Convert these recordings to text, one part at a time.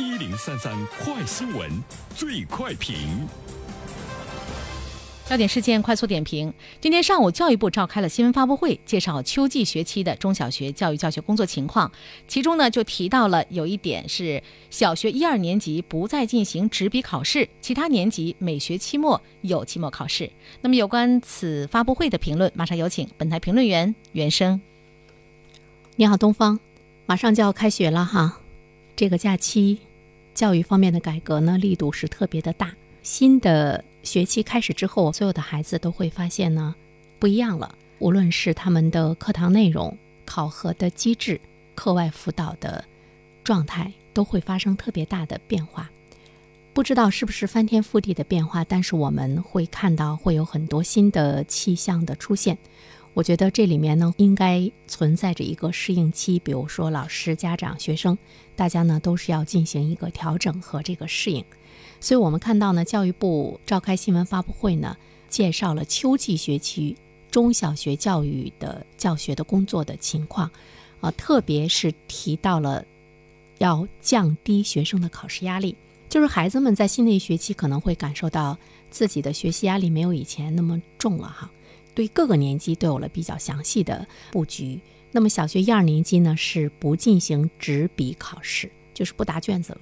一零三三快新闻，最快评。焦点事件快速点评：今天上午，教育部召开了新闻发布会，介绍秋季学期的中小学教育教学工作情况。其中呢，就提到了有一点是小学一二年级不再进行纸笔考试，其他年级每学期末有期末考试。那么，有关此发布会的评论，马上有请本台评论员袁生。你好，东方，马上就要开学了哈，这个假期，教育方面的改革呢，力度是特别的大，新的。学期开始之后，所有的孩子都会发现呢，不一样了。无论是他们的课堂内容、考核的机制、课外辅导的状态，都会发生特别大的变化。不知道是不是翻天覆地的变化，但是我们会看到会有很多新的气象的出现。我觉得这里面呢，应该存在着一个适应期，比如说老师、家长、学生，大家呢都是要进行一个调整和这个适应。所以我们看到呢，教育部召开新闻发布会呢，介绍了秋季学期中小学教育的教学的工作的情况，啊，特别是提到了要降低学生的考试压力，就是孩子们在新的一学期可能会感受到自己的学习压力没有以前那么重了哈，对各个年级都有了比较详细的布局。那么小学一二年级呢是不进行纸笔考试，就是不答卷子了。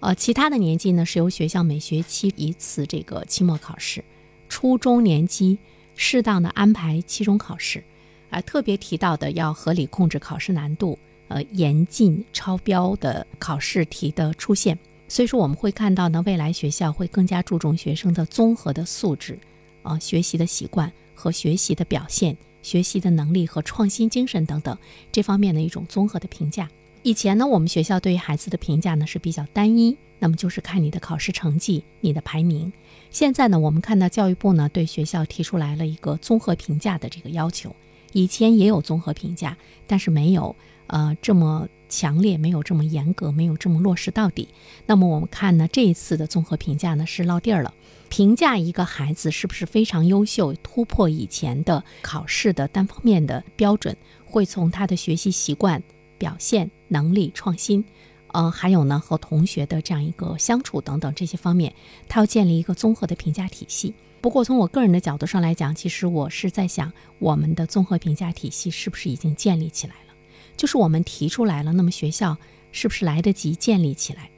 呃，其他的年级呢是由学校每学期一次这个期末考试，初中年级适当的安排期中考试，啊，特别提到的要合理控制考试难度，呃，严禁超标的考试题的出现。所以说我们会看到呢，未来学校会更加注重学生的综合的素质，啊，学习的习惯和学习的表现、学习的能力和创新精神等等这方面的一种综合的评价。以前呢，我们学校对于孩子的评价呢是比较单一，那么就是看你的考试成绩、你的排名。现在呢，我们看到教育部呢对学校提出来了一个综合评价的这个要求。以前也有综合评价，但是没有呃这么强烈，没有这么严格，没有这么落实到底。那么我们看呢，这一次的综合评价呢是落地儿了，评价一个孩子是不是非常优秀，突破以前的考试的单方面的标准，会从他的学习习惯。表现能力、创新，呃，还有呢和同学的这样一个相处等等这些方面，他要建立一个综合的评价体系。不过从我个人的角度上来讲，其实我是在想，我们的综合评价体系是不是已经建立起来了？就是我们提出来了，那么学校是不是来得及建立起来？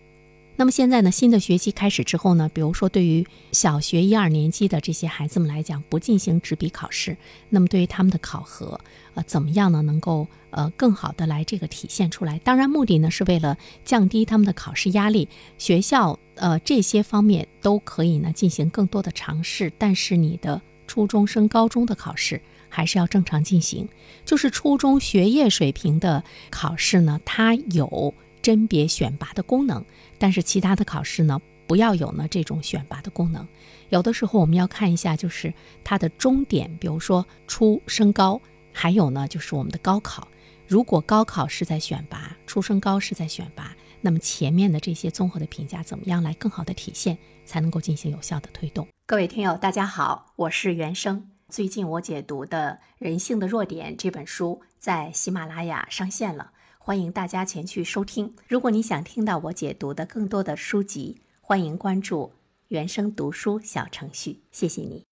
那么现在呢，新的学期开始之后呢，比如说对于小学一二年级的这些孩子们来讲，不进行纸笔考试，那么对于他们的考核，呃，怎么样呢？能够呃更好的来这个体现出来。当然，目的呢是为了降低他们的考试压力，学校呃这些方面都可以呢进行更多的尝试。但是你的初中升高中的考试还是要正常进行，就是初中学业水平的考试呢，它有。甄别选拔的功能，但是其他的考试呢，不要有呢这种选拔的功能。有的时候我们要看一下，就是它的终点，比如说初升高，还有呢就是我们的高考。如果高考是在选拔，初升高是在选拔，那么前面的这些综合的评价怎么样来更好的体现，才能够进行有效的推动？各位听友，大家好，我是袁生。最近我解读的《人性的弱点》这本书在喜马拉雅上线了。欢迎大家前去收听。如果你想听到我解读的更多的书籍，欢迎关注“原生读书”小程序。谢谢你。